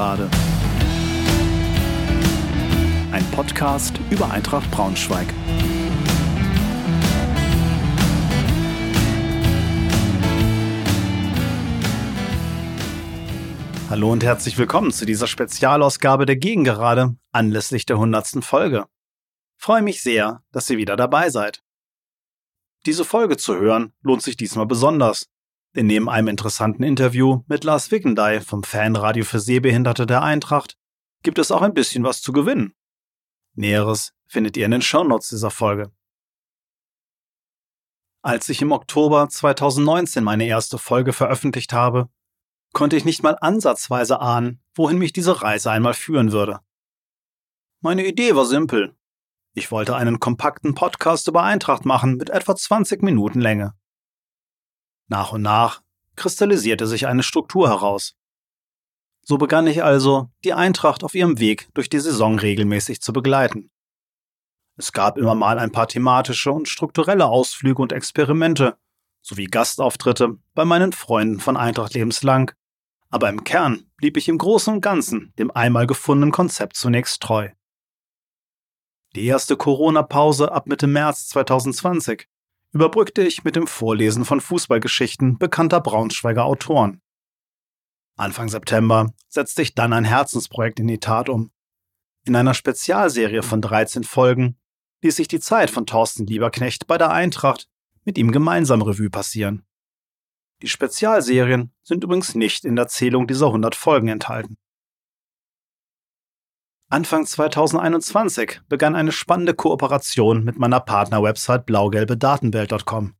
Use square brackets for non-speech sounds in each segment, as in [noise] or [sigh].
Gegengerade. Ein Podcast über Eintracht Braunschweig. Hallo und herzlich willkommen zu dieser Spezialausgabe der Gegengerade anlässlich der 100. Folge. Freue mich sehr, dass ihr wieder dabei seid. Diese Folge zu hören lohnt sich diesmal besonders, denn neben einem interessanten Interview mit Lars Wickendey vom Fanradio für Sehbehinderte der Eintracht gibt es auch ein bisschen was zu gewinnen. Näheres findet ihr in den Shownotes dieser Folge. Als ich im Oktober 2019 meine erste Folge veröffentlicht habe, konnte ich nicht mal ansatzweise ahnen, wohin mich diese Reise einmal führen würde. Meine Idee war simpel. Ich wollte einen kompakten Podcast über Eintracht machen mit etwa 20 Minuten Länge. Nach und nach kristallisierte sich eine Struktur heraus. So begann ich also, die Eintracht auf ihrem Weg durch die Saison regelmäßig zu begleiten. Es gab immer mal ein paar thematische und strukturelle Ausflüge und Experimente, sowie Gastauftritte bei meinen Freunden von Eintracht lebenslang, aber im Kern blieb ich im Großen und Ganzen dem einmal gefundenen Konzept zunächst treu. Die erste Corona-Pause ab Mitte März 2020 überbrückte ich mit dem Vorlesen von Fußballgeschichten bekannter Braunschweiger Autoren. Anfang September setzte ich dann ein Herzensprojekt in die Tat um. In einer Spezialserie von 13 Folgen ließ ich die Zeit von Thorsten Lieberknecht bei der Eintracht mit ihm gemeinsam Revue passieren. Die Spezialserien sind übrigens nicht in der Zählung dieser 100 Folgen enthalten. Anfang 2021 begann eine spannende Kooperation mit meiner Partnerwebsite blaugelbedatenwelt.com.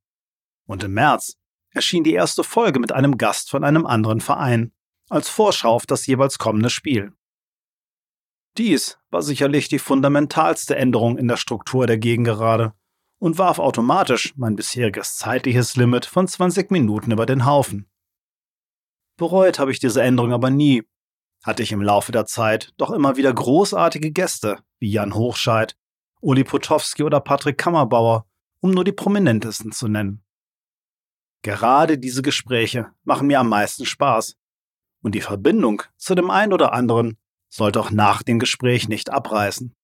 Und im März erschien die erste Folge mit einem Gast von einem anderen Verein, als Vorschau auf das jeweils kommende Spiel. Dies war sicherlich die fundamentalste Änderung in der Struktur der Gegengerade und warf automatisch mein bisheriges zeitliches Limit von 20 Minuten über den Haufen. Bereut habe ich diese Änderung aber nie hatte ich im Laufe der Zeit doch immer wieder großartige Gäste wie Jan Hochscheid, Uli Potowski oder Patrick Kammerbauer, um nur die prominentesten zu nennen. Gerade diese Gespräche machen mir am meisten Spaß. Und die Verbindung zu dem einen oder anderen sollte auch nach dem Gespräch nicht abreißen.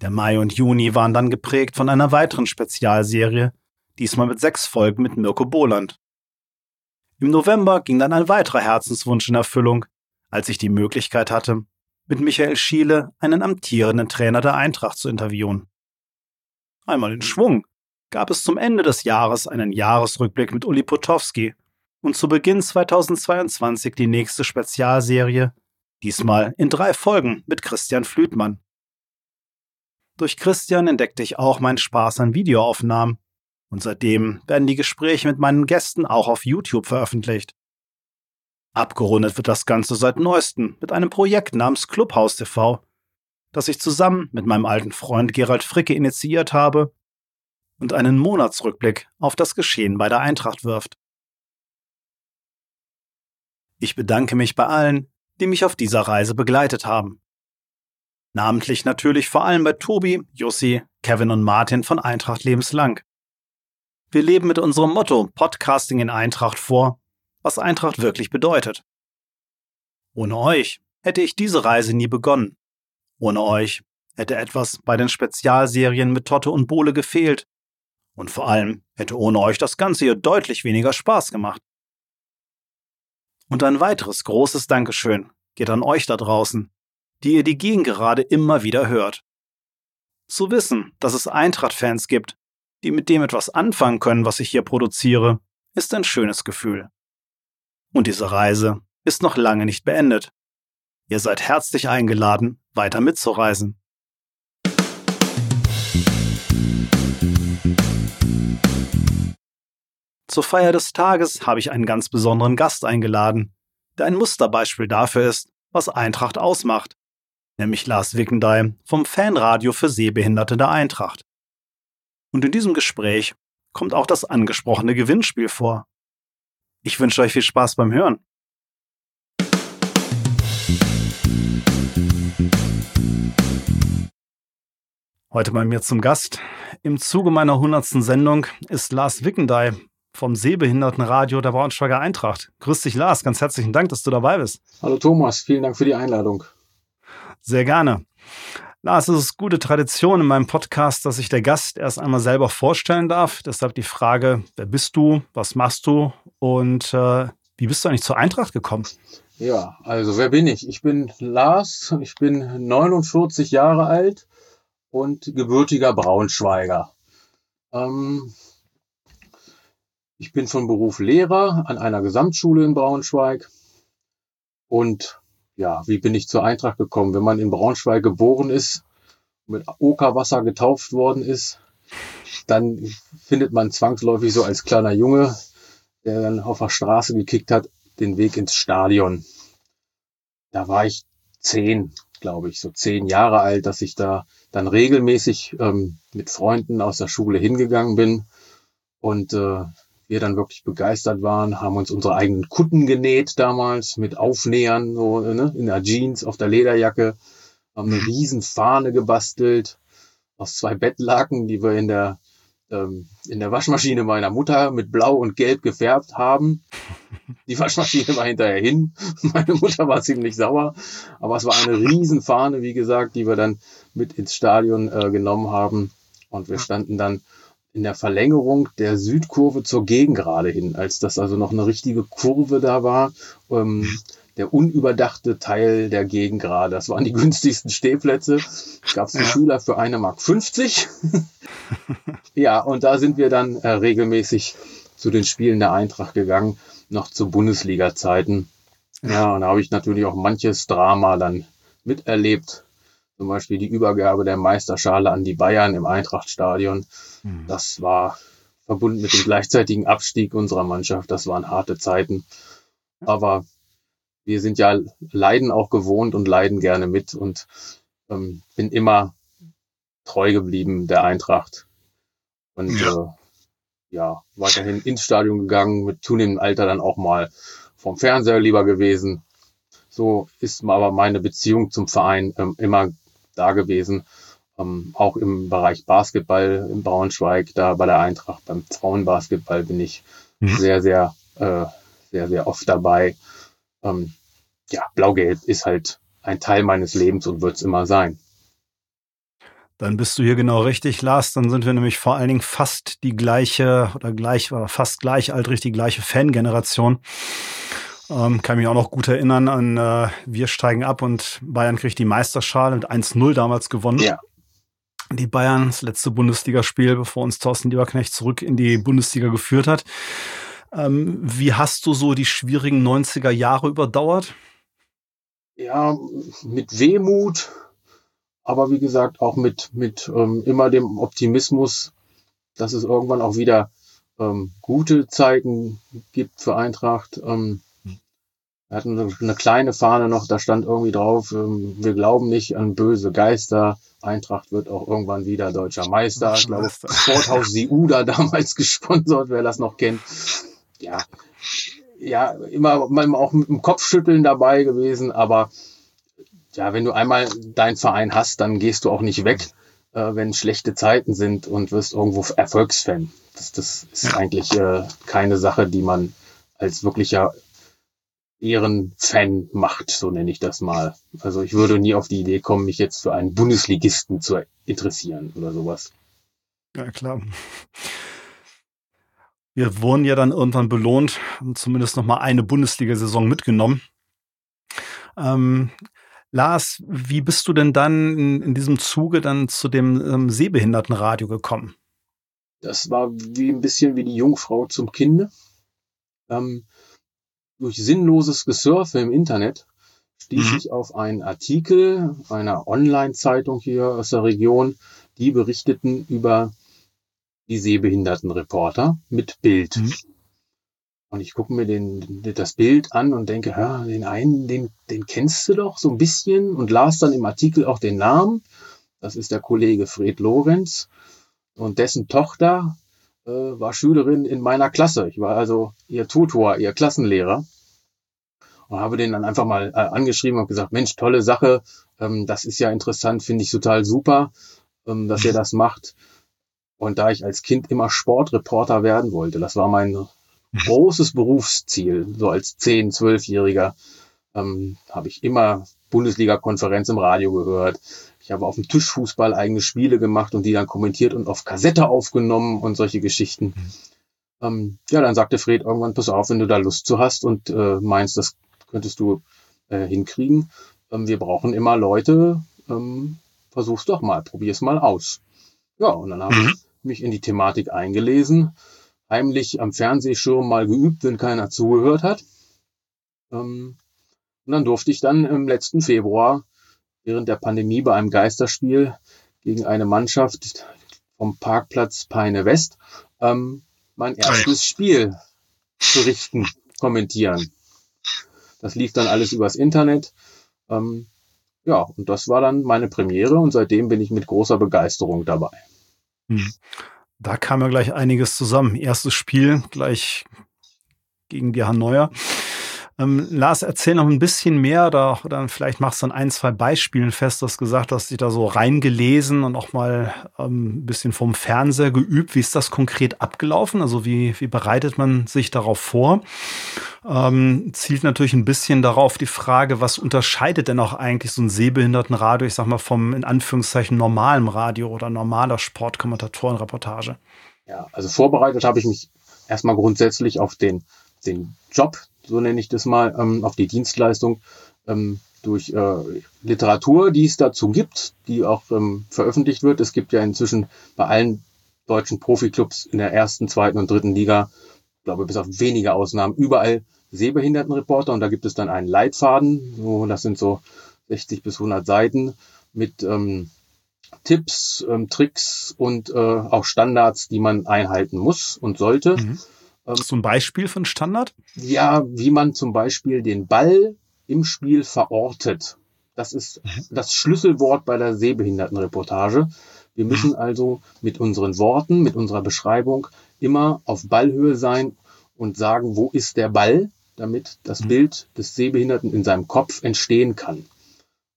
Der Mai und Juni waren dann geprägt von einer weiteren Spezialserie, diesmal mit sechs Folgen mit Mirko Boland. Im November ging dann ein weiterer Herzenswunsch in Erfüllung, als ich die Möglichkeit hatte, mit Michael Schiele einen amtierenden Trainer der Eintracht zu interviewen. Einmal in Schwung gab es zum Ende des Jahres einen Jahresrückblick mit Uli Potowski und zu Beginn 2022 die nächste Spezialserie, diesmal in drei Folgen mit Christian Flütmann. Durch Christian entdeckte ich auch meinen Spaß an Videoaufnahmen und seitdem werden die Gespräche mit meinen Gästen auch auf YouTube veröffentlicht. Abgerundet wird das Ganze seit neuestem mit einem Projekt namens Clubhouse TV, das ich zusammen mit meinem alten Freund Gerald Fricke initiiert habe und einen Monatsrückblick auf das Geschehen bei der Eintracht wirft. Ich bedanke mich bei allen, die mich auf dieser Reise begleitet haben. Namentlich natürlich vor allem bei Tobi, Jussi, Kevin und Martin von Eintracht lebenslang. Wir leben mit unserem Motto Podcasting in Eintracht vor, was Eintracht wirklich bedeutet. Ohne euch hätte ich diese Reise nie begonnen. Ohne euch hätte etwas bei den Spezialserien mit Totte und Bohle gefehlt. Und vor allem hätte ohne euch das Ganze hier deutlich weniger Spaß gemacht. Und ein weiteres großes Dankeschön geht an euch da draußen, die ihr die Gegengerade immer wieder hört. Zu wissen, dass es Eintracht-Fans gibt, die mit dem etwas anfangen können, was ich hier produziere, ist ein schönes Gefühl. Und diese Reise ist noch lange nicht beendet. Ihr seid herzlich eingeladen, weiter mitzureisen. Zur Feier des Tages habe ich einen ganz besonderen Gast eingeladen, der ein Musterbeispiel dafür ist, was Eintracht ausmacht, nämlich Lars Wickendey vom Fanradio für Sehbehinderte der Eintracht. Und in diesem Gespräch kommt auch das angesprochene Gewinnspiel vor. Ich wünsche euch viel Spaß beim Hören. Heute bei mir zum Gast. Im Zuge meiner 100. Sendung ist Lars Wickendey vom Sehbehindertenradio der Braunschweiger Eintracht. Grüß dich, Lars. Ganz herzlichen Dank, dass du dabei bist. Hallo Thomas, vielen Dank für die Einladung. Sehr gerne. Lars, es ist gute Tradition in meinem Podcast, dass sich der Gast erst einmal selber vorstellen darf. Deshalb die Frage, wer bist du, was machst du und äh, wie bist du eigentlich zur Eintracht gekommen? Ja, also wer bin ich? Ich bin Lars, ich bin 49 Jahre alt und gebürtiger Braunschweiger. Ähm, ich bin von Beruf Lehrer an einer Gesamtschule in Braunschweig. Und ja, wie bin ich zur Eintracht gekommen? Wenn man in Braunschweig geboren ist, mit Okerwasser getauft worden ist, dann findet man zwangsläufig so als kleiner Junge, der dann auf der Straße gekickt hat, den Weg ins Stadion. Da war ich zehn, glaube ich, so zehn Jahre alt, dass ich da dann regelmäßig ähm, mit Freunden aus der Schule hingegangen bin und äh, wir dann wirklich begeistert waren, haben uns unsere eigenen Kutten genäht damals mit Aufnähern so, ne, in der Jeans, auf der Lederjacke, haben eine riesen Fahne gebastelt aus zwei Bettlaken, die wir in der ähm, in der Waschmaschine meiner Mutter mit Blau und Gelb gefärbt haben. Die Waschmaschine war hinterher hin. [laughs] Meine Mutter war ziemlich sauer, aber es war eine Riesenfahne, wie gesagt, die wir dann mit ins Stadion äh, genommen haben. Und wir standen dann in der Verlängerung der Südkurve zur Gegengrade hin, als das also noch eine richtige Kurve da war. Ähm, der unüberdachte Teil der Gegengrade. Das waren die [laughs] günstigsten Stehplätze. Gab es ja. Schüler für eine Mark 50. [laughs] ja, und da sind wir dann äh, regelmäßig zu den Spielen der Eintracht gegangen, noch zu Bundesliga-Zeiten. Ja, und da habe ich natürlich auch manches Drama dann miterlebt. Zum Beispiel die Übergabe der Meisterschale an die Bayern im Eintrachtstadion. Mhm. Das war verbunden mit dem gleichzeitigen Abstieg unserer Mannschaft. Das waren harte Zeiten. Aber wir sind ja Leiden auch gewohnt und leiden gerne mit und ähm, bin immer treu geblieben der Eintracht. Und ja. Äh, ja, weiterhin ins Stadion gegangen, mit zunehmendem Alter dann auch mal vom Fernseher lieber gewesen. So ist aber meine Beziehung zum Verein ähm, immer da gewesen. Ähm, auch im Bereich Basketball in Braunschweig, da bei der Eintracht, beim Frauenbasketball bin ich mhm. sehr, sehr, äh, sehr, sehr oft dabei ähm, ja, Blau-Gelb ist halt ein Teil meines Lebens und wird es immer sein. Dann bist du hier genau richtig, Lars. Dann sind wir nämlich vor allen Dingen fast die gleiche oder gleich oder fast gleichaltrig die gleiche Fangeneration. Ähm, kann mich auch noch gut erinnern an äh, Wir steigen ab und Bayern kriegt die Meisterschale mit 1-0 damals gewonnen. Ja. Die Bayern, das letzte Bundesligaspiel, bevor uns Thorsten Lieberknecht zurück in die Bundesliga geführt hat. Ähm, wie hast du so die schwierigen 90er Jahre überdauert? Ja, mit Wehmut, aber wie gesagt auch mit, mit ähm, immer dem Optimismus, dass es irgendwann auch wieder ähm, gute Zeiten gibt für Eintracht. Ähm, wir hatten eine kleine Fahne noch, da stand irgendwie drauf, ähm, wir glauben nicht an böse Geister. Eintracht wird auch irgendwann wieder deutscher Meister. Ich glaube, [laughs] Sporthaus Siuda damals [laughs] gesponsert, wer das noch kennt ja, ja, immer, auch mit dem Kopfschütteln dabei gewesen, aber ja, wenn du einmal deinen Verein hast, dann gehst du auch nicht weg, äh, wenn schlechte Zeiten sind und wirst irgendwo Erfolgsfan. Das, das ist eigentlich äh, keine Sache, die man als wirklicher Ehrenfan macht, so nenne ich das mal. Also ich würde nie auf die Idee kommen, mich jetzt für einen Bundesligisten zu interessieren oder sowas. Ja, klar. Wir wurden ja dann irgendwann belohnt, haben zumindest noch mal eine Bundesliga-Saison mitgenommen. Ähm, Lars, wie bist du denn dann in, in diesem Zuge dann zu dem ähm, Sehbehindertenradio gekommen? Das war wie ein bisschen wie die Jungfrau zum Kinde. Ähm, durch sinnloses Gesurfe im Internet stieß mhm. ich auf einen Artikel einer Online-Zeitung hier aus der Region, die berichteten über die Sehbehindertenreporter mit Bild. Mhm. Und ich gucke mir den, das Bild an und denke, ja, den einen, den, den kennst du doch so ein bisschen und las dann im Artikel auch den Namen. Das ist der Kollege Fred Lorenz und dessen Tochter äh, war Schülerin in meiner Klasse. Ich war also ihr Tutor, ihr Klassenlehrer und habe den dann einfach mal äh, angeschrieben und gesagt, Mensch, tolle Sache, ähm, das ist ja interessant, finde ich total super, ähm, dass ihr das [laughs] macht. Und da ich als Kind immer Sportreporter werden wollte, das war mein großes [laughs] Berufsziel, so als 10-, 12-Jähriger, ähm, habe ich immer Bundesliga-Konferenz im Radio gehört. Ich habe auf dem Tischfußball eigene Spiele gemacht und die dann kommentiert und auf Kassette aufgenommen und solche Geschichten. Mhm. Ähm, ja, dann sagte Fred irgendwann, pass auf, wenn du da Lust zu hast und äh, meinst, das könntest du äh, hinkriegen. Ähm, wir brauchen immer Leute, ähm, versuch's doch mal, probier's mal aus. Ja, und dann habe mhm. ich mich in die Thematik eingelesen, heimlich am Fernsehschirm mal geübt, wenn keiner zugehört hat. Ähm, und dann durfte ich dann im letzten Februar während der Pandemie bei einem Geisterspiel gegen eine Mannschaft vom Parkplatz Peine West ähm, mein erstes Spiel berichten, kommentieren. Das lief dann alles übers Internet. Ähm, ja, und das war dann meine Premiere und seitdem bin ich mit großer Begeisterung dabei. Hm. Da kam ja gleich einiges zusammen. Erstes Spiel gleich gegen die Hannover. Ähm, Lars, erzähl noch ein bisschen mehr oder, oder vielleicht machst du an ein, zwei Beispielen fest. Du hast gesagt, dass dich da so reingelesen und auch mal ähm, ein bisschen vom Fernseher geübt. Wie ist das konkret abgelaufen? Also wie, wie bereitet man sich darauf vor? Ähm, zielt natürlich ein bisschen darauf die Frage, was unterscheidet denn auch eigentlich so ein Sehbehindertenradio, ich sag mal, vom in Anführungszeichen normalen Radio oder normaler Sportkommentatorenreportage? Ja, also vorbereitet habe ich mich erstmal grundsätzlich auf den, den Job, so nenne ich das mal, ähm, auf die Dienstleistung ähm, durch äh, Literatur, die es dazu gibt, die auch ähm, veröffentlicht wird. Es gibt ja inzwischen bei allen deutschen Profiklubs in der ersten, zweiten und dritten Liga, glaube bis auf wenige Ausnahmen, überall Sehbehindertenreporter und da gibt es dann einen Leitfaden, so, das sind so 60 bis 100 Seiten mit ähm, Tipps, ähm, Tricks und äh, auch Standards, die man einhalten muss und sollte. Mhm. Ähm, so ein Beispiel von Standard? Ja, wie man zum Beispiel den Ball im Spiel verortet. Das ist mhm. das Schlüsselwort bei der Sehbehindertenreportage. Wir müssen mhm. also mit unseren Worten, mit unserer Beschreibung immer auf Ballhöhe sein und sagen, wo ist der Ball, damit das mhm. Bild des Sehbehinderten in seinem Kopf entstehen kann.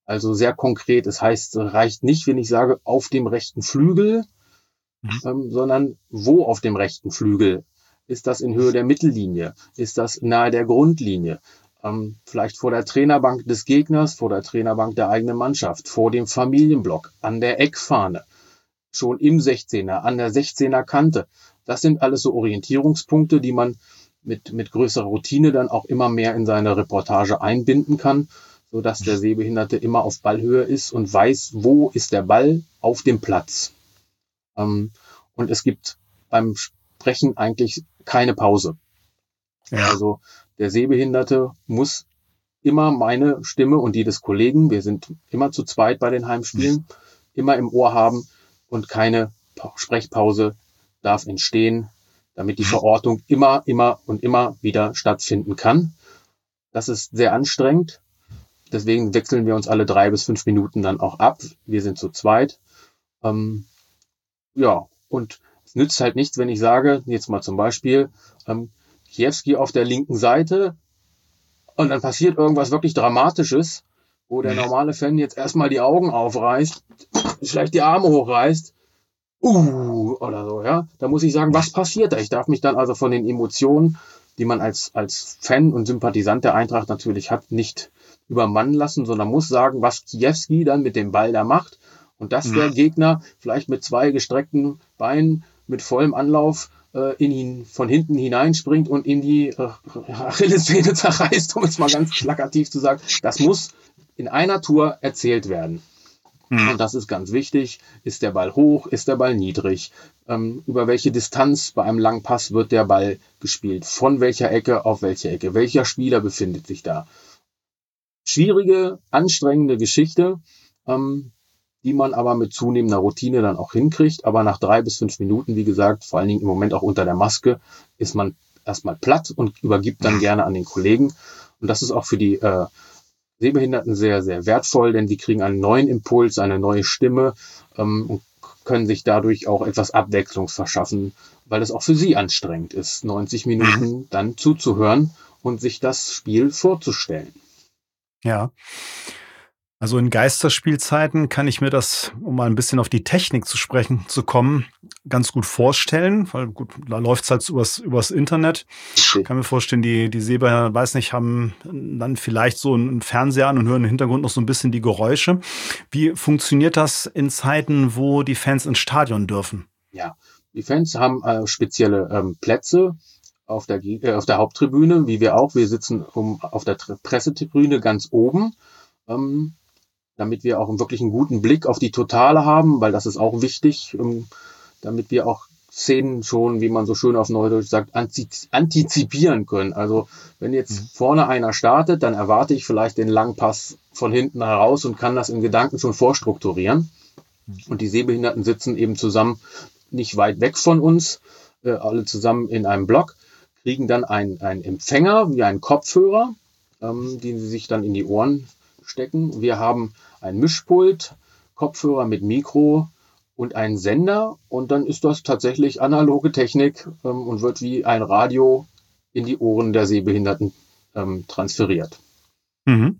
Also sehr konkret, es heißt, reicht nicht, wenn ich sage, auf dem rechten Flügel, ähm, sondern wo auf dem rechten Flügel ist das in Höhe der Mittellinie? Ist das nahe der Grundlinie? Ähm, vielleicht vor der Trainerbank des Gegners, vor der Trainerbank der eigenen Mannschaft, vor dem Familienblock, an der Eckfahne, schon im 16er, an der 16er Kante. Das sind alles so Orientierungspunkte, die man mit, mit größerer Routine dann auch immer mehr in seine Reportage einbinden kann, so dass der Sehbehinderte immer auf Ballhöhe ist und weiß, wo ist der Ball auf dem Platz. Ähm, und es gibt beim Sprechen eigentlich keine Pause. Ja. Also der Sehbehinderte muss immer meine Stimme und die des Kollegen, wir sind immer zu zweit bei den Heimspielen, mhm. immer im Ohr haben und keine Sprechpause darf entstehen, damit die mhm. Verortung immer, immer und immer wieder stattfinden kann. Das ist sehr anstrengend. Deswegen wechseln wir uns alle drei bis fünf Minuten dann auch ab. Wir sind zu zweit. Ähm, ja, und es nützt halt nichts, wenn ich sage, jetzt mal zum Beispiel, ähm, Kiewski auf der linken Seite und dann passiert irgendwas wirklich Dramatisches, wo der normale Fan jetzt erstmal die Augen aufreißt, vielleicht die Arme hochreißt, uh, oder so, ja. Da muss ich sagen, was passiert da? Ich darf mich dann also von den Emotionen, die man als, als Fan und Sympathisant der Eintracht natürlich hat, nicht übermannen lassen, sondern muss sagen, was Kiewski dann mit dem Ball da macht und dass der Gegner vielleicht mit zwei gestreckten Beinen mit vollem Anlauf äh, in ihn von hinten hineinspringt und in die äh, Achillessehne [laughs] zerreißt, um es mal ganz plakativ zu sagen. Das muss in einer Tour erzählt werden. Mhm. Und das ist ganz wichtig. Ist der Ball hoch? Ist der Ball niedrig? Ähm, über welche Distanz bei einem langen Pass wird der Ball gespielt? Von welcher Ecke auf welche Ecke? Welcher Spieler befindet sich da? Schwierige, anstrengende Geschichte. Ähm, die man aber mit zunehmender Routine dann auch hinkriegt. Aber nach drei bis fünf Minuten, wie gesagt, vor allen Dingen im Moment auch unter der Maske, ist man erstmal platt und übergibt dann gerne an den Kollegen. Und das ist auch für die äh, Sehbehinderten sehr, sehr wertvoll, denn die kriegen einen neuen Impuls, eine neue Stimme ähm, und können sich dadurch auch etwas Abwechslung verschaffen, weil es auch für sie anstrengend ist, 90 Minuten [laughs] dann zuzuhören und sich das Spiel vorzustellen. Ja. Also in Geisterspielzeiten kann ich mir das, um mal ein bisschen auf die Technik zu sprechen zu kommen, ganz gut vorstellen, weil gut, da läuft es halt übers, übers Internet. Ich kann mir vorstellen, die, die Seber, weiß nicht, haben dann vielleicht so einen Fernseher an und hören im Hintergrund noch so ein bisschen die Geräusche. Wie funktioniert das in Zeiten, wo die Fans ins Stadion dürfen? Ja, die Fans haben äh, spezielle ähm, Plätze auf der, äh, auf der Haupttribüne, wie wir auch. Wir sitzen um, auf der Pressetribüne ganz oben. Ähm, damit wir auch wirklich einen guten Blick auf die Totale haben, weil das ist auch wichtig, ähm, damit wir auch Szenen schon, wie man so schön auf Neudeutsch sagt, antizipieren können. Also wenn jetzt mhm. vorne einer startet, dann erwarte ich vielleicht den Langpass von hinten heraus und kann das in Gedanken schon vorstrukturieren. Mhm. Und die Sehbehinderten sitzen eben zusammen nicht weit weg von uns, äh, alle zusammen in einem Block, kriegen dann einen, einen Empfänger wie einen Kopfhörer, ähm, den sie sich dann in die Ohren stecken. Wir haben ein Mischpult, Kopfhörer mit Mikro und einen Sender und dann ist das tatsächlich analoge Technik ähm, und wird wie ein Radio in die Ohren der Sehbehinderten ähm, transferiert. Mhm.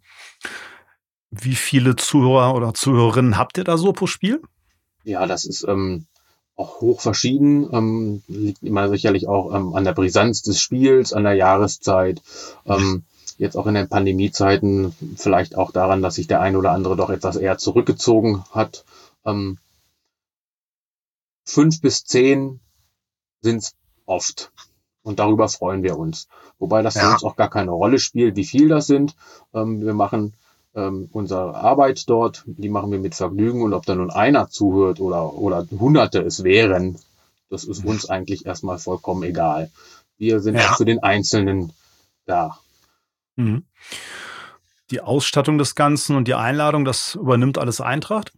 Wie viele Zuhörer oder Zuhörerinnen habt ihr da so pro Spiel? Ja, das ist ähm, auch hoch verschieden, ähm, liegt immer sicherlich auch ähm, an der Brisanz des Spiels, an der Jahreszeit. Ähm, jetzt auch in den Pandemiezeiten vielleicht auch daran, dass sich der ein oder andere doch etwas eher zurückgezogen hat. Ähm, fünf bis zehn sind es oft. Und darüber freuen wir uns. Wobei das ja. für uns auch gar keine Rolle spielt, wie viel das sind. Ähm, wir machen ähm, unsere Arbeit dort, die machen wir mit Vergnügen. Und ob da nun einer zuhört oder, oder Hunderte es wären, das ist uns eigentlich erstmal vollkommen egal. Wir sind ja. für den Einzelnen da. Mhm. Die Ausstattung des Ganzen und die Einladung, das übernimmt alles Eintracht.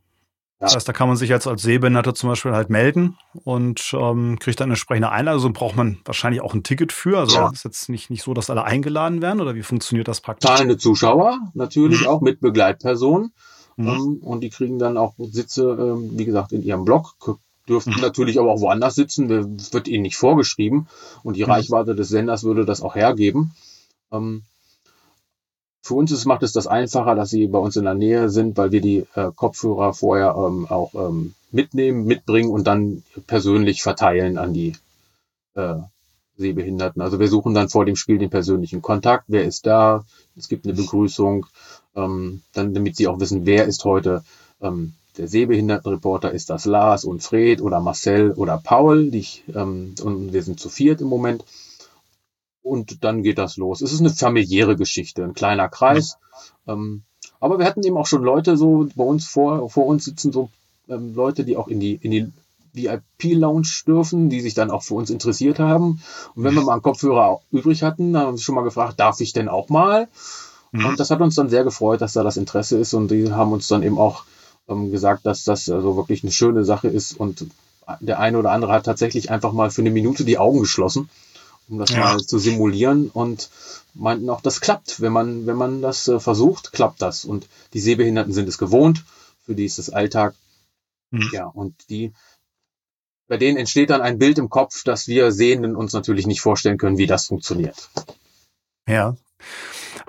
Das heißt, da kann man sich jetzt als Sehbehinderter zum Beispiel halt melden und ähm, kriegt dann eine entsprechende Einladung. So braucht man wahrscheinlich auch ein Ticket für. Also ja. ist jetzt nicht, nicht so, dass alle eingeladen werden oder wie funktioniert das praktisch? Zahlende Zuschauer, natürlich mhm. auch mit Begleitpersonen. Mhm. Ähm, und die kriegen dann auch Sitze, ähm, wie gesagt, in ihrem Blog, dürften mhm. natürlich aber auch woanders sitzen. Wird ihnen nicht vorgeschrieben. Und die mhm. Reichweite des Senders würde das auch hergeben. Ähm, für uns ist, macht es das einfacher, dass sie bei uns in der Nähe sind, weil wir die äh, Kopfhörer vorher ähm, auch ähm, mitnehmen, mitbringen und dann persönlich verteilen an die äh, Sehbehinderten. Also wir suchen dann vor dem Spiel den persönlichen Kontakt. Wer ist da? Es gibt eine Begrüßung, ähm, dann damit sie auch wissen, wer ist heute ähm, der Sehbehindertenreporter. Ist das Lars und Fred oder Marcel oder Paul? Die ich, ähm, und wir sind zu viert im Moment und dann geht das los. Es ist eine familiäre Geschichte, ein kleiner Kreis. Ja. Ähm, aber wir hatten eben auch schon Leute so bei uns vor, vor uns sitzen so ähm, Leute, die auch in die, in die VIP-Lounge dürfen, die sich dann auch für uns interessiert haben. Und wenn wir mal einen Kopfhörer übrig hatten, dann haben wir schon mal gefragt, darf ich denn auch mal? Mhm. Und das hat uns dann sehr gefreut, dass da das Interesse ist. Und die haben uns dann eben auch ähm, gesagt, dass das also wirklich eine schöne Sache ist. Und der eine oder andere hat tatsächlich einfach mal für eine Minute die Augen geschlossen um das ja. mal zu simulieren und meinten auch, das klappt. Wenn man, wenn man das äh, versucht, klappt das. Und die Sehbehinderten sind es gewohnt, für die ist es Alltag. Mhm. Ja, und die, bei denen entsteht dann ein Bild im Kopf, das wir Sehenden uns natürlich nicht vorstellen können, wie das funktioniert. Ja.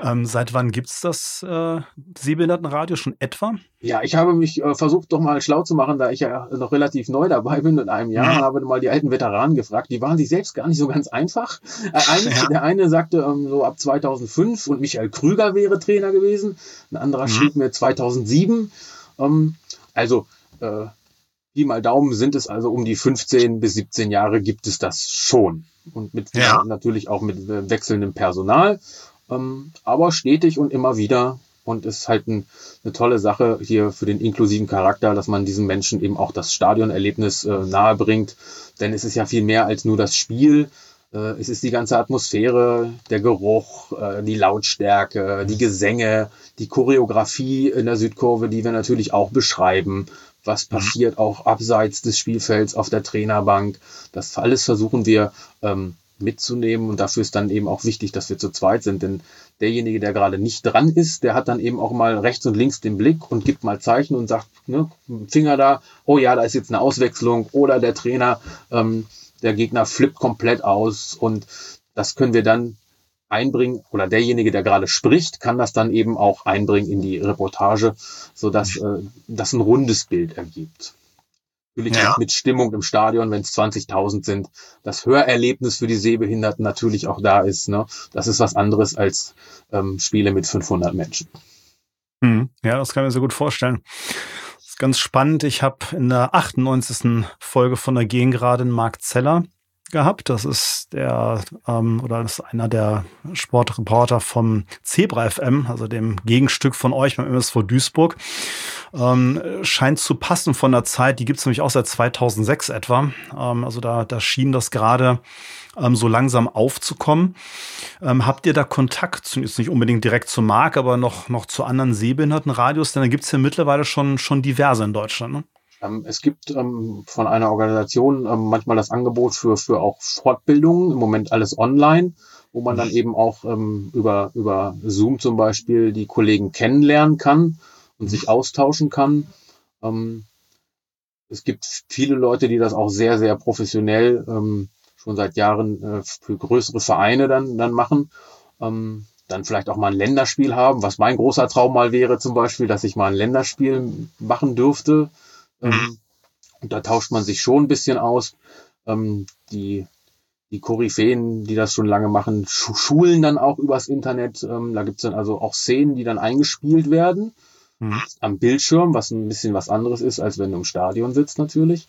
Ähm, seit wann gibt es das äh, Sehbehindertenradio schon etwa? Ja, ich habe mich äh, versucht, doch mal schlau zu machen, da ich ja noch relativ neu dabei bin in einem Jahr, mhm. habe mal die alten Veteranen gefragt. Die waren sich selbst gar nicht so ganz einfach. Äh, ein, [laughs] ja. Der eine sagte ähm, so ab 2005 und Michael Krüger wäre Trainer gewesen. Ein anderer mhm. schrieb mir 2007. Ähm, also äh, Pi mal Daumen sind es also um die 15 bis 17 Jahre gibt es das schon. Und mit ja. natürlich auch mit äh, wechselndem Personal ähm, aber stetig und immer wieder. Und es ist halt ein, eine tolle Sache hier für den inklusiven Charakter, dass man diesen Menschen eben auch das Stadionerlebnis äh, nahe bringt. Denn es ist ja viel mehr als nur das Spiel. Äh, es ist die ganze Atmosphäre, der Geruch, äh, die Lautstärke, die Gesänge, die Choreografie in der Südkurve, die wir natürlich auch beschreiben. Was mhm. passiert auch abseits des Spielfelds auf der Trainerbank? Das alles versuchen wir ähm, mitzunehmen. Und dafür ist dann eben auch wichtig, dass wir zu zweit sind. Denn derjenige, der gerade nicht dran ist, der hat dann eben auch mal rechts und links den Blick und gibt mal Zeichen und sagt, ne, Finger da, oh ja, da ist jetzt eine Auswechslung. Oder der Trainer, ähm, der Gegner flippt komplett aus. Und das können wir dann einbringen oder derjenige, der gerade spricht, kann das dann eben auch einbringen in die Reportage, so dass äh, das ein rundes Bild ergibt. Natürlich ja. mit Stimmung im Stadion, wenn es 20.000 sind, das Hörerlebnis für die Sehbehinderten natürlich auch da ist. Ne? Das ist was anderes als ähm, Spiele mit 500 Menschen. Hm, ja, das kann ich mir so gut vorstellen. Das ist ganz spannend. Ich habe in der 98. Folge von der Gen gerade Mark Zeller gehabt. Das ist der ähm, oder das ist einer der Sportreporter vom Zebra FM, also dem Gegenstück von euch beim MSV Duisburg. Ähm, scheint zu passen von der Zeit. Die gibt es nämlich auch seit 2006 etwa. Ähm, also da, da schien das gerade ähm, so langsam aufzukommen. Ähm, habt ihr da Kontakt, jetzt nicht unbedingt direkt zu Marc, aber noch, noch zu anderen Sehbehindertenradios? Denn da gibt es ja mittlerweile schon, schon diverse in Deutschland. Ne? Ähm, es gibt ähm, von einer Organisation ähm, manchmal das Angebot für, für auch Fortbildungen, im Moment alles online, wo man dann mhm. eben auch ähm, über, über Zoom zum Beispiel die Kollegen kennenlernen kann und sich austauschen kann. Ähm, es gibt viele Leute, die das auch sehr, sehr professionell ähm, schon seit Jahren äh, für größere Vereine dann, dann machen. Dann vielleicht auch mal ein Länderspiel haben, was mein großer Traum mal wäre zum Beispiel, dass ich mal ein Länderspiel machen dürfte ähm, mhm. und da tauscht man sich schon ein bisschen aus. Ähm, die, die Koryphäen, die das schon lange machen, schulen dann auch übers Internet. Ähm, da gibt's dann also auch Szenen, die dann eingespielt werden. Mhm. Am Bildschirm, was ein bisschen was anderes ist, als wenn du im Stadion sitzt natürlich.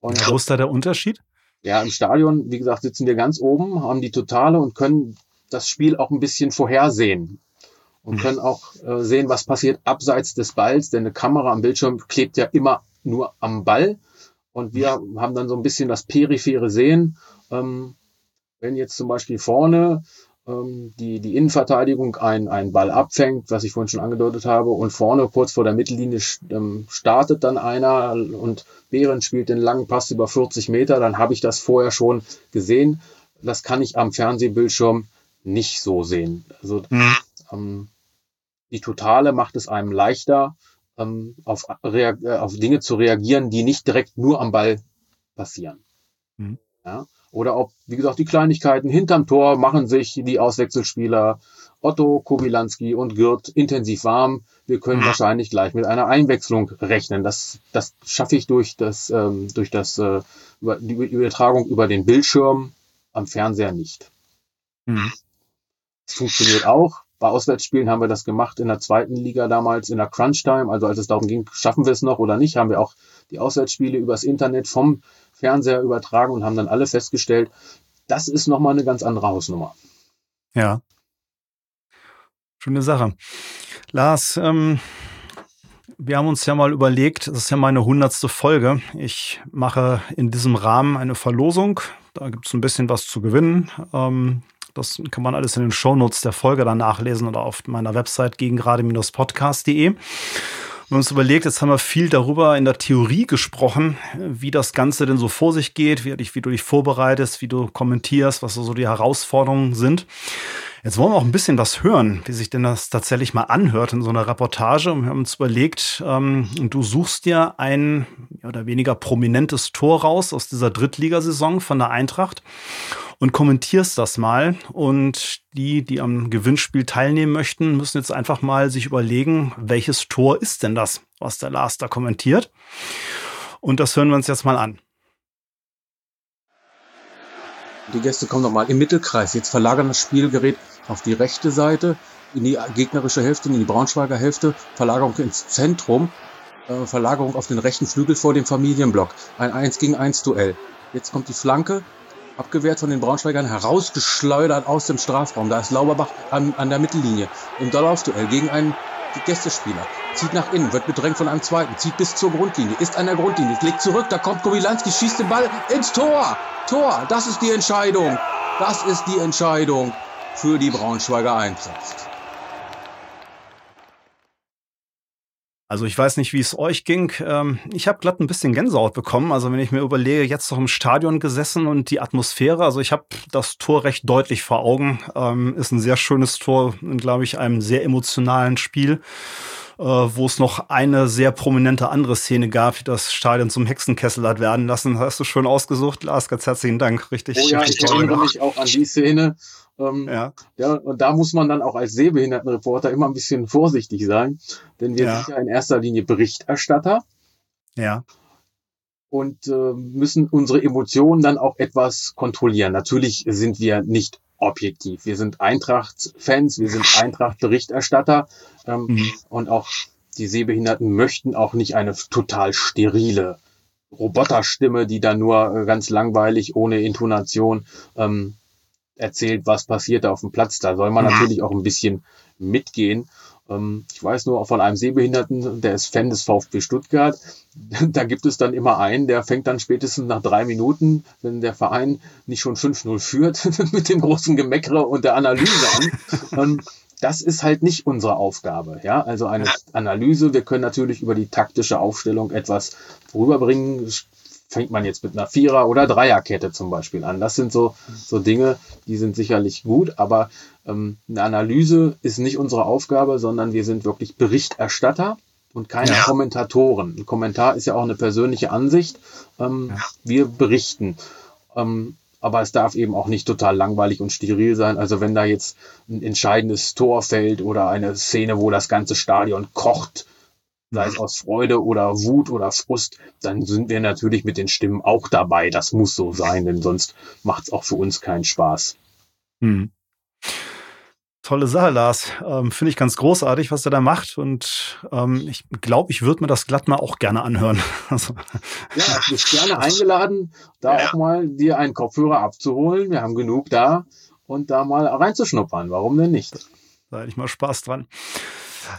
Und Wo ist da der Unterschied? Ja, im Stadion, wie gesagt, sitzen wir ganz oben, haben die Totale und können das Spiel auch ein bisschen vorhersehen und mhm. können auch äh, sehen, was passiert abseits des Balls, denn eine Kamera am Bildschirm klebt ja immer nur am Ball. Und wir haben dann so ein bisschen das periphere Sehen. Ähm, wenn jetzt zum Beispiel vorne ähm, die, die Innenverteidigung einen, einen Ball abfängt, was ich vorhin schon angedeutet habe, und vorne kurz vor der Mittellinie ähm, startet dann einer und Behrens spielt den langen Pass über 40 Meter, dann habe ich das vorher schon gesehen. Das kann ich am Fernsehbildschirm nicht so sehen. Also mhm. ähm, die Totale macht es einem leichter, ähm, auf, äh, auf Dinge zu reagieren, die nicht direkt nur am Ball passieren. Mhm. Ja? Oder ob, wie gesagt, die Kleinigkeiten hinterm Tor machen sich die Auswechselspieler Otto, Kobilanski und Gürt intensiv warm. Wir können wahrscheinlich gleich mit einer Einwechslung rechnen. Das, das schaffe ich durch das, ähm, durch das, äh, über, die Übertragung über den Bildschirm am Fernseher nicht. Mhm. Es funktioniert auch. Bei Auswärtsspielen haben wir das gemacht in der zweiten Liga damals in der Crunch Time. Also als es darum ging, schaffen wir es noch oder nicht, haben wir auch die Auswärtsspiele übers Internet vom Fernseher übertragen und haben dann alle festgestellt, das ist nochmal eine ganz andere Hausnummer. Ja. Schöne Sache. Lars, ähm, wir haben uns ja mal überlegt, das ist ja meine hundertste Folge. Ich mache in diesem Rahmen eine Verlosung. Da gibt es ein bisschen was zu gewinnen. Ähm, das kann man alles in den Shownotes der Folge dann nachlesen oder auf meiner Website gegen gerade-podcast.de. Wir haben uns überlegt, jetzt haben wir viel darüber in der Theorie gesprochen, wie das Ganze denn so vor sich geht, wie, wie du dich vorbereitest, wie du kommentierst, was so die Herausforderungen sind. Jetzt wollen wir auch ein bisschen was hören, wie sich denn das tatsächlich mal anhört in so einer Reportage. Und wir haben uns überlegt, ähm, du suchst dir ein mehr oder weniger prominentes Tor raus aus dieser Drittligasaison von der Eintracht und kommentierst das mal. Und die, die am Gewinnspiel teilnehmen möchten, müssen jetzt einfach mal sich überlegen, welches Tor ist denn das, was der Lars da kommentiert. Und das hören wir uns jetzt mal an. Die Gäste kommen nochmal im Mittelkreis. Jetzt verlagern das Spielgerät auf die rechte Seite, in die gegnerische Hälfte, in die Braunschweiger Hälfte, Verlagerung ins Zentrum, äh, Verlagerung auf den rechten Flügel vor dem Familienblock. Ein 1 gegen 1 Duell. Jetzt kommt die Flanke, abgewehrt von den Braunschweigern, herausgeschleudert aus dem Strafraum. Da ist Lauberbach an, an der Mittellinie im Dollaufduell gegen einen Gästespieler. Zieht nach innen, wird bedrängt von einem zweiten, zieht bis zur Grundlinie, ist an der Grundlinie, legt zurück, da kommt Kowilanski, schießt den Ball ins Tor. Tor, das ist die Entscheidung. Das ist die Entscheidung für die Braunschweiger Eintracht. Also ich weiß nicht, wie es euch ging. Ähm, ich habe glatt ein bisschen Gänsehaut bekommen. Also wenn ich mir überlege, jetzt noch im Stadion gesessen und die Atmosphäre. Also ich habe das Tor recht deutlich vor Augen. Ähm, ist ein sehr schönes Tor in, glaube ich, einem sehr emotionalen Spiel. äh, wo es noch eine sehr prominente andere Szene gab, die das Stadion zum Hexenkessel hat werden lassen. Hast du schön ausgesucht, Lars, ganz herzlichen Dank. Richtig. Oh ja, ich erinnere mich auch an die Szene. Ähm, ja. ja, und da muss man dann auch als Sehbehindertenreporter immer ein bisschen vorsichtig sein, denn wir ja. sind ja in erster Linie Berichterstatter. Ja. Und äh, müssen unsere Emotionen dann auch etwas kontrollieren. Natürlich sind wir nicht objektiv. Wir sind Eintracht-Fans, wir sind Eintracht-Berichterstatter ähm, mhm. und auch die Sehbehinderten möchten auch nicht eine total sterile Roboterstimme, die dann nur äh, ganz langweilig ohne Intonation ähm, erzählt, was passiert da auf dem Platz. Da soll man mhm. natürlich auch ein bisschen mitgehen. Ähm, ich weiß nur von einem Sehbehinderten, der ist Fan des VfB Stuttgart. [laughs] Da gibt es dann immer einen, der fängt dann spätestens nach drei Minuten, wenn der Verein nicht schon 5-0 führt, [laughs] mit dem großen Gemeckere und der Analyse an. [laughs] Ähm, das ist halt nicht unsere Aufgabe. Ja, also eine Analyse. Wir können natürlich über die taktische Aufstellung etwas rüberbringen, fängt man jetzt mit einer Vierer- oder Dreierkette zum Beispiel an. Das sind so, so Dinge, die sind sicherlich gut, aber ähm, eine Analyse ist nicht unsere Aufgabe, sondern wir sind wirklich Berichterstatter und keine ja. Kommentatoren. Ein Kommentar ist ja auch eine persönliche Ansicht. Ähm, ja. Wir berichten. Ähm, aber es darf eben auch nicht total langweilig und steril sein. Also wenn da jetzt ein entscheidendes Tor fällt oder eine Szene, wo das ganze Stadion kocht, sei es aus Freude oder Wut oder Frust, dann sind wir natürlich mit den Stimmen auch dabei. Das muss so sein, denn sonst macht es auch für uns keinen Spaß. Hm. Tolle Sache, Lars. Ähm, Finde ich ganz großartig, was er da macht. Und ähm, ich glaube, ich würde mir das glatt mal auch gerne anhören. [laughs] also, ja, du bist gerne [laughs] eingeladen, da ja. auch mal dir einen Kopfhörer abzuholen. Wir haben genug da und da mal reinzuschnuppern. Warum denn nicht? Da hätte ich mal Spaß dran.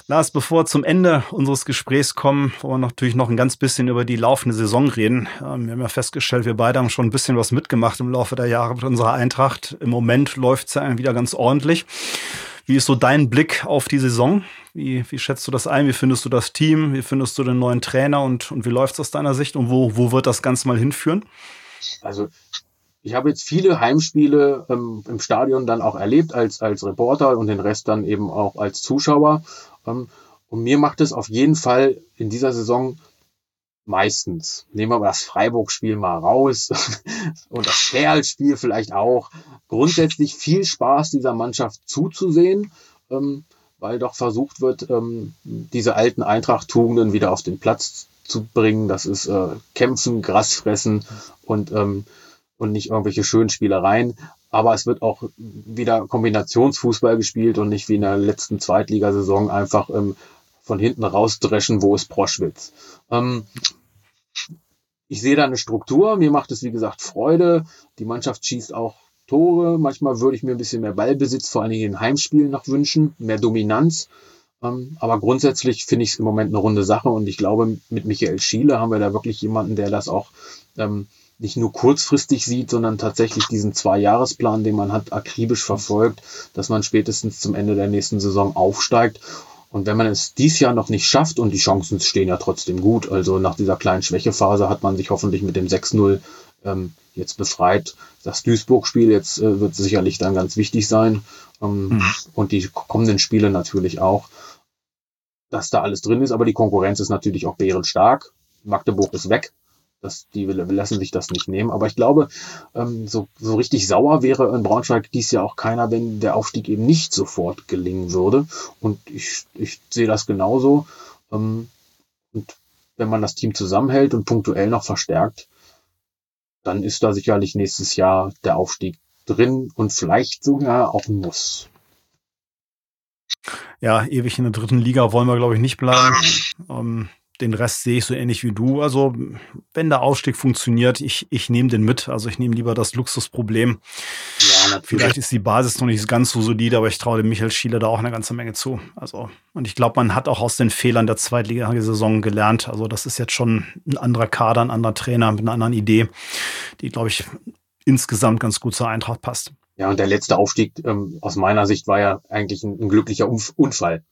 Lars, bevor wir zum Ende unseres Gesprächs kommen, wollen wir natürlich noch ein ganz bisschen über die laufende Saison reden. Ähm, wir haben ja festgestellt, wir beide haben schon ein bisschen was mitgemacht im Laufe der Jahre mit unserer Eintracht. Im Moment läuft es ja wieder ganz ordentlich. Wie ist so dein Blick auf die Saison? Wie, wie schätzt du das ein? Wie findest du das Team? Wie findest du den neuen Trainer und, und wie läuft es aus deiner Sicht? Und wo, wo wird das Ganze mal hinführen? Also ich habe jetzt viele Heimspiele ähm, im Stadion dann auch erlebt als, als Reporter und den Rest dann eben auch als Zuschauer. Und mir macht es auf jeden Fall in dieser Saison meistens, nehmen wir mal das Freiburg-Spiel mal raus. [laughs] Und das Scherl-Spiel vielleicht auch, grundsätzlich viel Spaß dieser Mannschaft zuzusehen, ähm, weil doch versucht wird, ähm, diese alten Eintracht-Tugenden wieder auf den Platz zu bringen. Das ist äh, Kämpfen, Gras fressen und, ähm, und nicht irgendwelche schönen Spielereien aber es wird auch wieder Kombinationsfußball gespielt und nicht wie in der letzten Zweitligasaison einfach ähm, von hinten rausdreschen, wo ist Proschwitz. Ähm, ich sehe da eine Struktur, mir macht es wie gesagt Freude, die Mannschaft schießt auch Tore, manchmal würde ich mir ein bisschen mehr Ballbesitz, vor allen Dingen in Heimspielen noch wünschen, mehr Dominanz. Ähm, aber grundsätzlich finde ich es im Moment eine runde Sache und ich glaube, mit Michael Schiele haben wir da wirklich jemanden, der das auch ähm, nicht nur kurzfristig sieht, sondern tatsächlich diesen Zwei-Jahres-Plan, den man hat, akribisch verfolgt, dass man spätestens zum Ende der nächsten Saison aufsteigt. Und wenn man es dies Jahr noch nicht schafft, und die Chancen stehen ja trotzdem gut, also nach dieser kleinen Schwächephase hat man sich hoffentlich mit dem 6-0 ähm, jetzt befreit. Das Duisburg-Spiel jetzt äh, wird sicherlich dann ganz wichtig sein. Ähm, mhm. Und die kommenden Spiele natürlich auch, dass da alles drin ist. Aber die Konkurrenz ist natürlich auch bärenstark. Magdeburg ist weg. Das, die lassen sich das nicht nehmen. Aber ich glaube, ähm, so, so richtig sauer wäre in Braunschweig dies Jahr auch keiner, wenn der Aufstieg eben nicht sofort gelingen würde. Und ich, ich sehe das genauso. Ähm, und wenn man das Team zusammenhält und punktuell noch verstärkt, dann ist da sicherlich nächstes Jahr der Aufstieg drin und vielleicht sogar auch ein Muss. Ja, ewig in der dritten Liga wollen wir, glaube ich, nicht bleiben. Ähm, den Rest sehe ich so ähnlich wie du. Also, wenn der Aufstieg funktioniert, ich, ich nehme den mit. Also, ich nehme lieber das Luxusproblem. Ja, natürlich. Vielleicht ist die Basis noch nicht ganz so solide, aber ich traue dem Michael Schiele da auch eine ganze Menge zu. Also, und ich glaube, man hat auch aus den Fehlern der Zweitligasaison gelernt. Also, das ist jetzt schon ein anderer Kader, ein anderer Trainer mit einer anderen Idee, die, glaube ich, insgesamt ganz gut zur Eintracht passt. Ja, und der letzte Aufstieg ähm, aus meiner Sicht war ja eigentlich ein, ein glücklicher Unfall.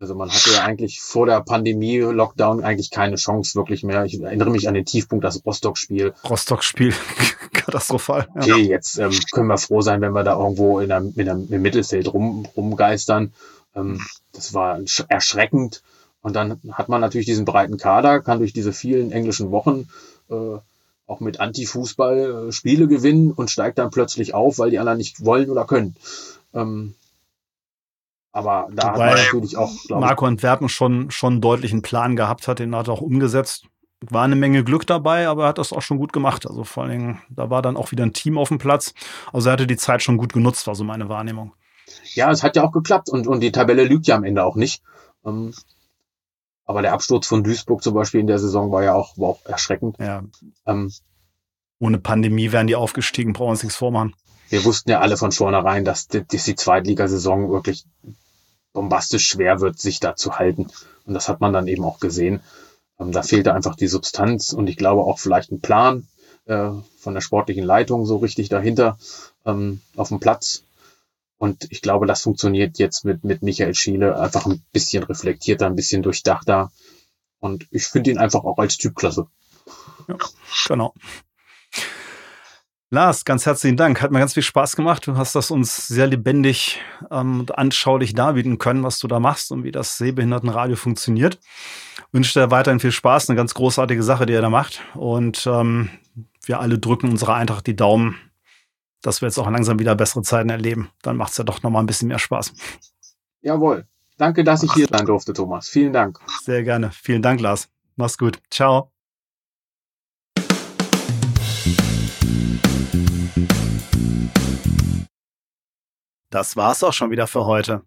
Also man hatte ja eigentlich vor der Pandemie, Lockdown, eigentlich keine Chance wirklich mehr. Ich erinnere mich an den Tiefpunkt, das Rostock-Spiel. Rostock-Spiel, [laughs] katastrophal. Ja. Okay, jetzt ähm, können wir froh sein, wenn wir da irgendwo in der, in der, im Mittelfeld rum, rumgeistern. Ähm, das war erschreckend. Und dann hat man natürlich diesen breiten Kader, kann durch diese vielen englischen Wochen äh, auch mit Anti-Fußball äh, Spiele gewinnen und steigt dann plötzlich auf, weil die anderen nicht wollen oder können. Ähm, aber da Wobei hat man natürlich auch. Marco Antwerpen schon, schon einen deutlichen Plan gehabt hat, den hat er auch umgesetzt. War eine Menge Glück dabei, aber er hat das auch schon gut gemacht. Also vor allen Dingen, da war dann auch wieder ein Team auf dem Platz. Also er hatte die Zeit schon gut genutzt, war so meine Wahrnehmung. Ja, es hat ja auch geklappt und, und die Tabelle lügt ja am Ende auch nicht. Ähm, aber der Absturz von Duisburg zum Beispiel in der Saison war ja auch, war auch erschreckend. Ja. Ähm, Ohne Pandemie wären die aufgestiegen, brauchen wir uns nichts vormachen. Wir wussten ja alle von vornherein, dass, dass die Zweitligasaison wirklich bombastisch schwer wird, sich da zu halten. Und das hat man dann eben auch gesehen. Ähm, da fehlte einfach die Substanz und ich glaube auch vielleicht ein Plan äh, von der sportlichen Leitung so richtig dahinter ähm, auf dem Platz. Und ich glaube, das funktioniert jetzt mit, mit Michael Schiele einfach ein bisschen reflektierter, ein bisschen durchdachter. Und ich finde ihn einfach auch als Typ klasse. Ja, genau. Lars, ganz herzlichen Dank. Hat mir ganz viel Spaß gemacht. Du hast das uns sehr lebendig ähm, und anschaulich darbieten können, was du da machst und wie das Sehbehindertenradio funktioniert. Wünsche dir weiterhin viel Spaß, eine ganz großartige Sache, die ihr da macht. Und ähm, wir alle drücken unserer Eintracht die Daumen, dass wir jetzt auch langsam wieder bessere Zeiten erleben. Dann macht es ja doch nochmal ein bisschen mehr Spaß. Jawohl. Danke, dass ich hier sein durfte, Thomas. Vielen Dank. Sehr gerne. Vielen Dank, Lars. Mach's gut. Ciao. Das war's auch schon wieder für heute.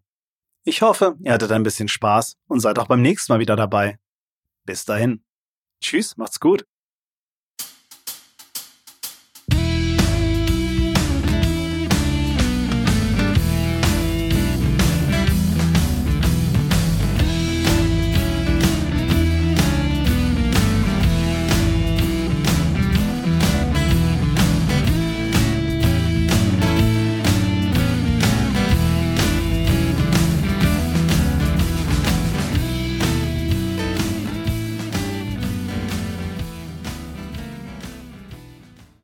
Ich hoffe, ihr hattet ein bisschen Spaß und seid auch beim nächsten Mal wieder dabei. Bis dahin. Tschüss, macht's gut.